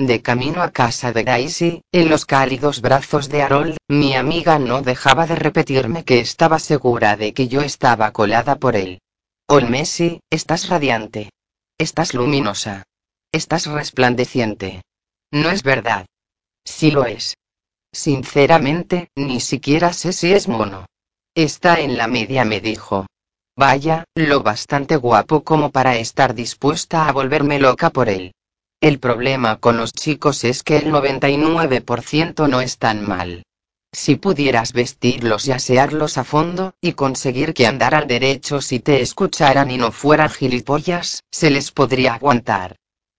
De camino a casa de Daisy, en los cálidos brazos de Harold, mi amiga no dejaba de repetirme que estaba segura de que yo estaba colada por él. Olmesi, estás radiante. Estás luminosa. Estás resplandeciente. No es verdad. Sí lo es. Sinceramente, ni siquiera sé si es mono. Está en la media, me dijo. Vaya, lo bastante guapo como para estar dispuesta a volverme loca por él. El problema con los chicos es que el 99% no es tan mal. Si pudieras vestirlos y asearlos a fondo, y conseguir que andaran derecho si te escucharan y no fueran gilipollas, se les podría aguantar.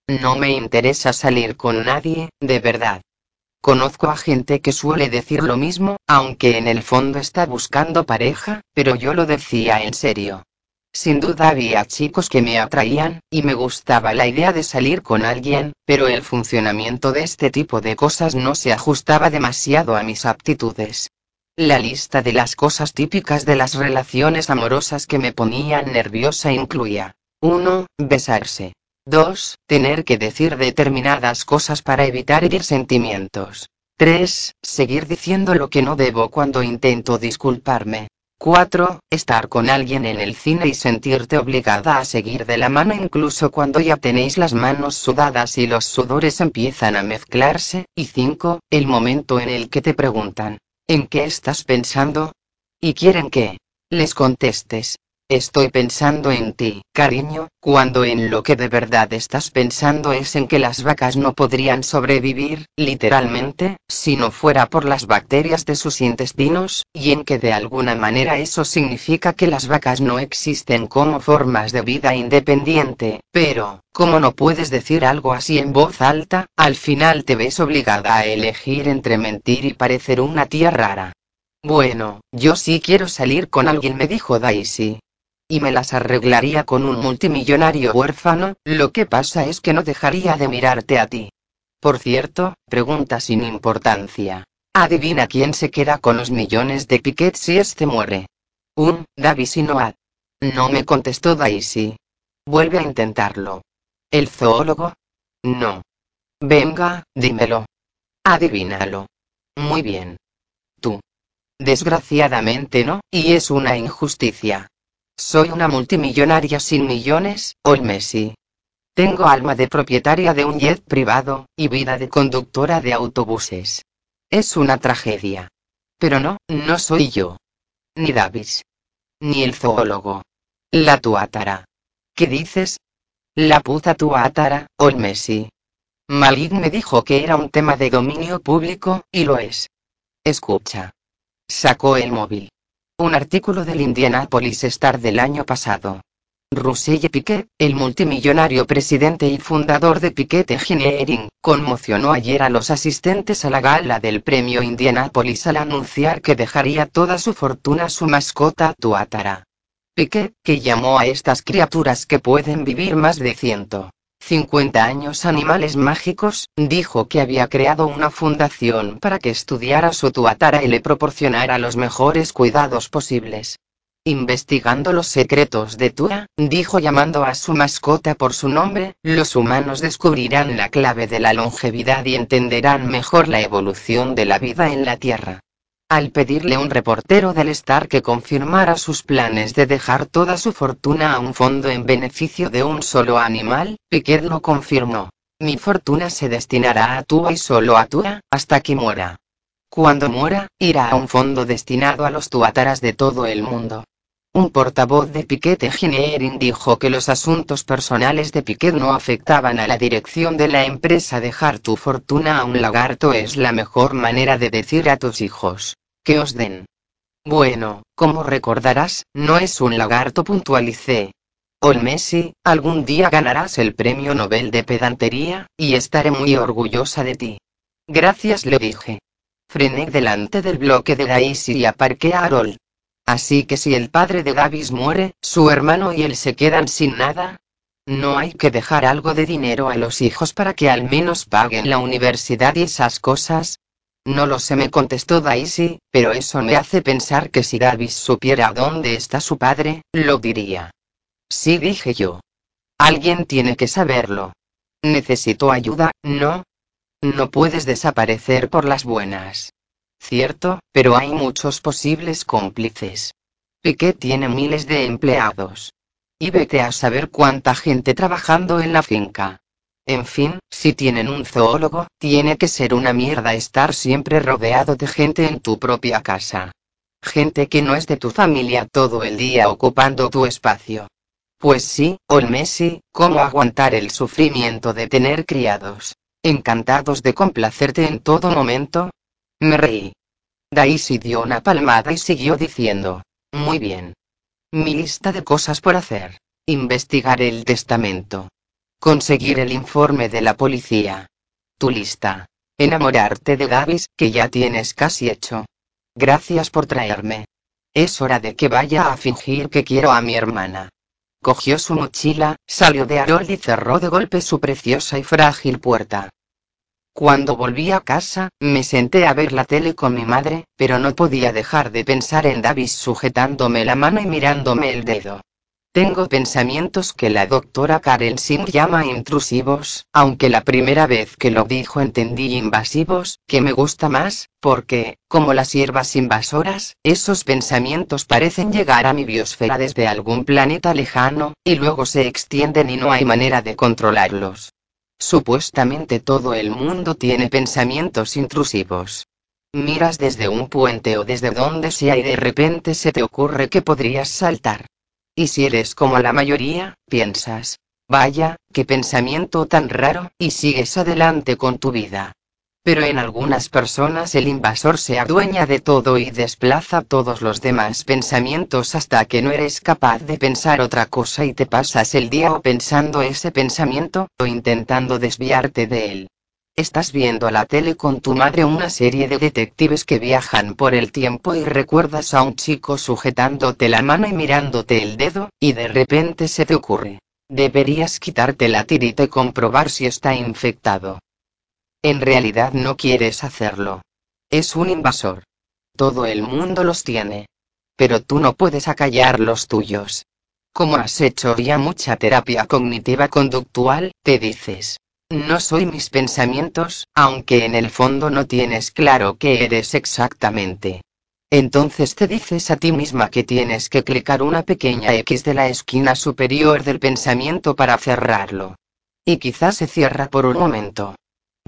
No me interesa salir con nadie, de verdad. Conozco a gente que suele decir lo mismo, aunque en el fondo está buscando pareja, pero yo lo decía en serio. Sin duda había chicos que me atraían, y me gustaba la idea de salir con alguien, pero el funcionamiento de este tipo de cosas no se ajustaba demasiado a mis aptitudes. La lista de las cosas típicas de las relaciones amorosas que me ponían nerviosa incluía 1. Besarse. 2. Tener que decir determinadas cosas para evitar herir sentimientos. 3. Seguir diciendo lo que no debo cuando intento disculparme. 4. Estar con alguien en el cine y sentirte obligada a seguir de la mano incluso cuando ya tenéis las manos sudadas y los sudores empiezan a mezclarse. Y 5. El momento en el que te preguntan, ¿en qué estás pensando? Y quieren que les contestes, Estoy pensando en ti, cariño, cuando en lo que de verdad estás pensando es en que las vacas no podrían sobrevivir, literalmente, si no fuera por las bacterias de sus intestinos, y en que de alguna manera eso significa que las vacas no existen como formas de vida independiente, pero, como no puedes decir algo así en voz alta, al final te ves obligada a elegir entre mentir y parecer una tía rara. Bueno, yo sí quiero salir con alguien, me dijo Daisy y me las arreglaría con un multimillonario huérfano, lo que pasa es que no dejaría de mirarte a ti. Por cierto, pregunta sin importancia. Adivina quién se queda con los millones de Piquet si este muere. Un, David Sinoad. No me contestó Daisy. Vuelve a intentarlo. ¿El zoólogo? No. Venga, dímelo. Adivínalo. Muy bien. Tú. Desgraciadamente no, y es una injusticia. Soy una multimillonaria sin millones, Olmesi. Tengo alma de propietaria de un jet privado, y vida de conductora de autobuses. Es una tragedia. Pero no, no soy yo. Ni Davis. Ni el zoólogo. La tuátara. ¿Qué dices? La puta tuátara, Olmesi. Malik me dijo que era un tema de dominio público, y lo es. Escucha. Sacó el móvil. Un artículo del Indianapolis Star del año pasado. Russell Piquet, el multimillonario presidente y fundador de Piquet Engineering, conmocionó ayer a los asistentes a la gala del premio Indianapolis al anunciar que dejaría toda su fortuna a su mascota Tuatara. Piquet, que llamó a estas criaturas que pueden vivir más de ciento 50 años animales mágicos, dijo que había creado una fundación para que estudiara su tuatara y le proporcionara los mejores cuidados posibles. Investigando los secretos de Tua, dijo llamando a su mascota por su nombre, los humanos descubrirán la clave de la longevidad y entenderán mejor la evolución de la vida en la Tierra. Al pedirle un reportero del Star que confirmara sus planes de dejar toda su fortuna a un fondo en beneficio de un solo animal, Piquet lo confirmó. Mi fortuna se destinará a Tua y solo a Tua, hasta que muera. Cuando muera, irá a un fondo destinado a los tuataras de todo el mundo. Un portavoz de Piquet Engineering dijo que los asuntos personales de Piquet no afectaban a la dirección de la empresa. Dejar tu fortuna a un lagarto es la mejor manera de decir a tus hijos que os den. Bueno, como recordarás, no es un lagarto puntualicé. Olmesi, algún día ganarás el premio Nobel de pedantería, y estaré muy orgullosa de ti. Gracias, le dije. Frené delante del bloque de Daisy y aparqué a Harold. Así que si el padre de Davis muere, su hermano y él se quedan sin nada. No hay que dejar algo de dinero a los hijos para que al menos paguen la universidad y esas cosas. No lo sé, me contestó Daisy, pero eso me hace pensar que si Davis supiera dónde está su padre, lo diría. Sí, dije yo. Alguien tiene que saberlo. Necesito ayuda, ¿no? No puedes desaparecer por las buenas. Cierto, pero hay muchos posibles cómplices. Piquet tiene miles de empleados. Y vete a saber cuánta gente trabajando en la finca. En fin, si tienen un zoólogo, tiene que ser una mierda estar siempre rodeado de gente en tu propia casa. Gente que no es de tu familia todo el día ocupando tu espacio. Pues sí, Olmesi, ¿cómo aguantar el sufrimiento de tener criados? Encantados de complacerte en todo momento. Me reí. Daisy dio una palmada y siguió diciendo. Muy bien. Mi lista de cosas por hacer. Investigar el testamento. Conseguir el informe de la policía. Tu lista. Enamorarte de Davis, que ya tienes casi hecho. Gracias por traerme. Es hora de que vaya a fingir que quiero a mi hermana. Cogió su mochila, salió de Harold y cerró de golpe su preciosa y frágil puerta. Cuando volví a casa, me senté a ver la tele con mi madre, pero no podía dejar de pensar en Davis sujetándome la mano y mirándome el dedo. Tengo pensamientos que la doctora Karen Singh llama intrusivos, aunque la primera vez que lo dijo entendí invasivos, que me gusta más, porque, como las hierbas invasoras, esos pensamientos parecen llegar a mi biosfera desde algún planeta lejano, y luego se extienden y no hay manera de controlarlos. Supuestamente todo el mundo tiene pensamientos intrusivos. Miras desde un puente o desde donde sea y de repente se te ocurre que podrías saltar. Y si eres como la mayoría, piensas, vaya, qué pensamiento tan raro, y sigues adelante con tu vida. Pero en algunas personas el invasor se adueña de todo y desplaza todos los demás pensamientos hasta que no eres capaz de pensar otra cosa y te pasas el día o pensando ese pensamiento, o intentando desviarte de él. Estás viendo la tele con tu madre una serie de detectives que viajan por el tiempo y recuerdas a un chico sujetándote la mano y mirándote el dedo, y de repente se te ocurre. Deberías quitarte la tirita y comprobar si está infectado. En realidad no quieres hacerlo. Es un invasor. Todo el mundo los tiene. Pero tú no puedes acallar los tuyos. Como has hecho ya mucha terapia cognitiva conductual, te dices, no soy mis pensamientos, aunque en el fondo no tienes claro qué eres exactamente. Entonces te dices a ti misma que tienes que clicar una pequeña X de la esquina superior del pensamiento para cerrarlo. Y quizás se cierra por un momento.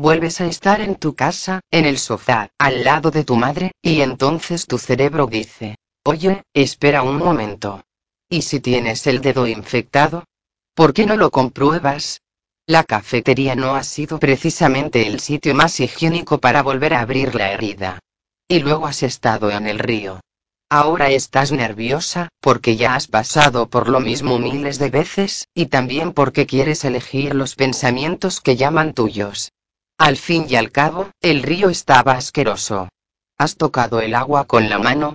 Vuelves a estar en tu casa, en el sofá, al lado de tu madre, y entonces tu cerebro dice, oye, espera un momento. ¿Y si tienes el dedo infectado? ¿Por qué no lo compruebas? La cafetería no ha sido precisamente el sitio más higiénico para volver a abrir la herida. Y luego has estado en el río. Ahora estás nerviosa, porque ya has pasado por lo mismo miles de veces, y también porque quieres elegir los pensamientos que llaman tuyos. Al fin y al cabo, el río estaba asqueroso. ¿Has tocado el agua con la mano?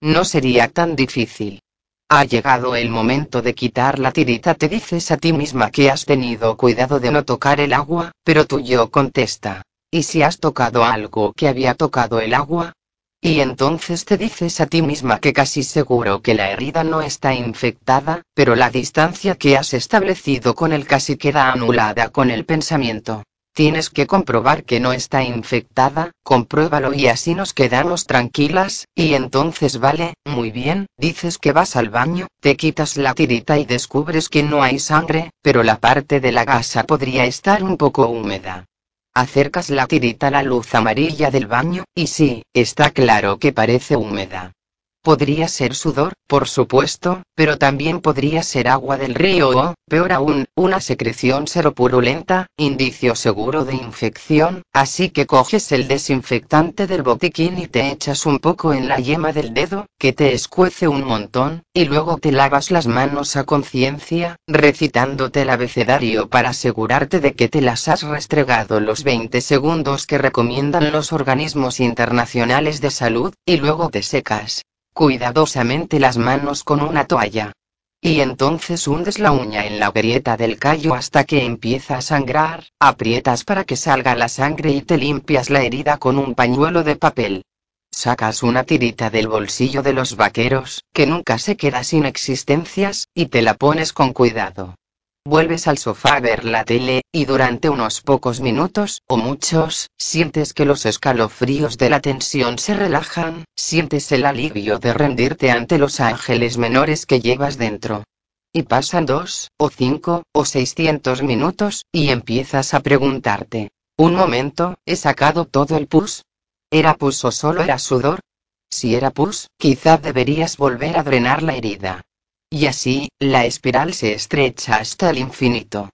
No sería tan difícil. Ha llegado el momento de quitar la tirita, te dices a ti misma que has tenido cuidado de no tocar el agua, pero tu yo contesta. ¿Y si has tocado algo que había tocado el agua? Y entonces te dices a ti misma que casi seguro que la herida no está infectada, pero la distancia que has establecido con él casi queda anulada con el pensamiento. Tienes que comprobar que no está infectada, compruébalo y así nos quedamos tranquilas, y entonces vale, muy bien, dices que vas al baño, te quitas la tirita y descubres que no hay sangre, pero la parte de la gasa podría estar un poco húmeda. Acercas la tirita a la luz amarilla del baño, y sí, está claro que parece húmeda. Podría ser sudor, por supuesto, pero también podría ser agua del río o, peor aún, una secreción seropurulenta, indicio seguro de infección, así que coges el desinfectante del botiquín y te echas un poco en la yema del dedo, que te escuece un montón, y luego te lavas las manos a conciencia, recitándote el abecedario para asegurarte de que te las has restregado los 20 segundos que recomiendan los organismos internacionales de salud, y luego te secas cuidadosamente las manos con una toalla. Y entonces hundes la uña en la grieta del callo hasta que empieza a sangrar, aprietas para que salga la sangre y te limpias la herida con un pañuelo de papel. Sacas una tirita del bolsillo de los vaqueros, que nunca se queda sin existencias, y te la pones con cuidado. Vuelves al sofá a ver la tele, y durante unos pocos minutos, o muchos, sientes que los escalofríos de la tensión se relajan, sientes el alivio de rendirte ante los ángeles menores que llevas dentro. Y pasan dos, o cinco, o seiscientos minutos, y empiezas a preguntarte. Un momento, ¿he sacado todo el pus? ¿Era pus o solo era sudor? Si era pus, quizá deberías volver a drenar la herida. Y así, la espiral se estrecha hasta el infinito.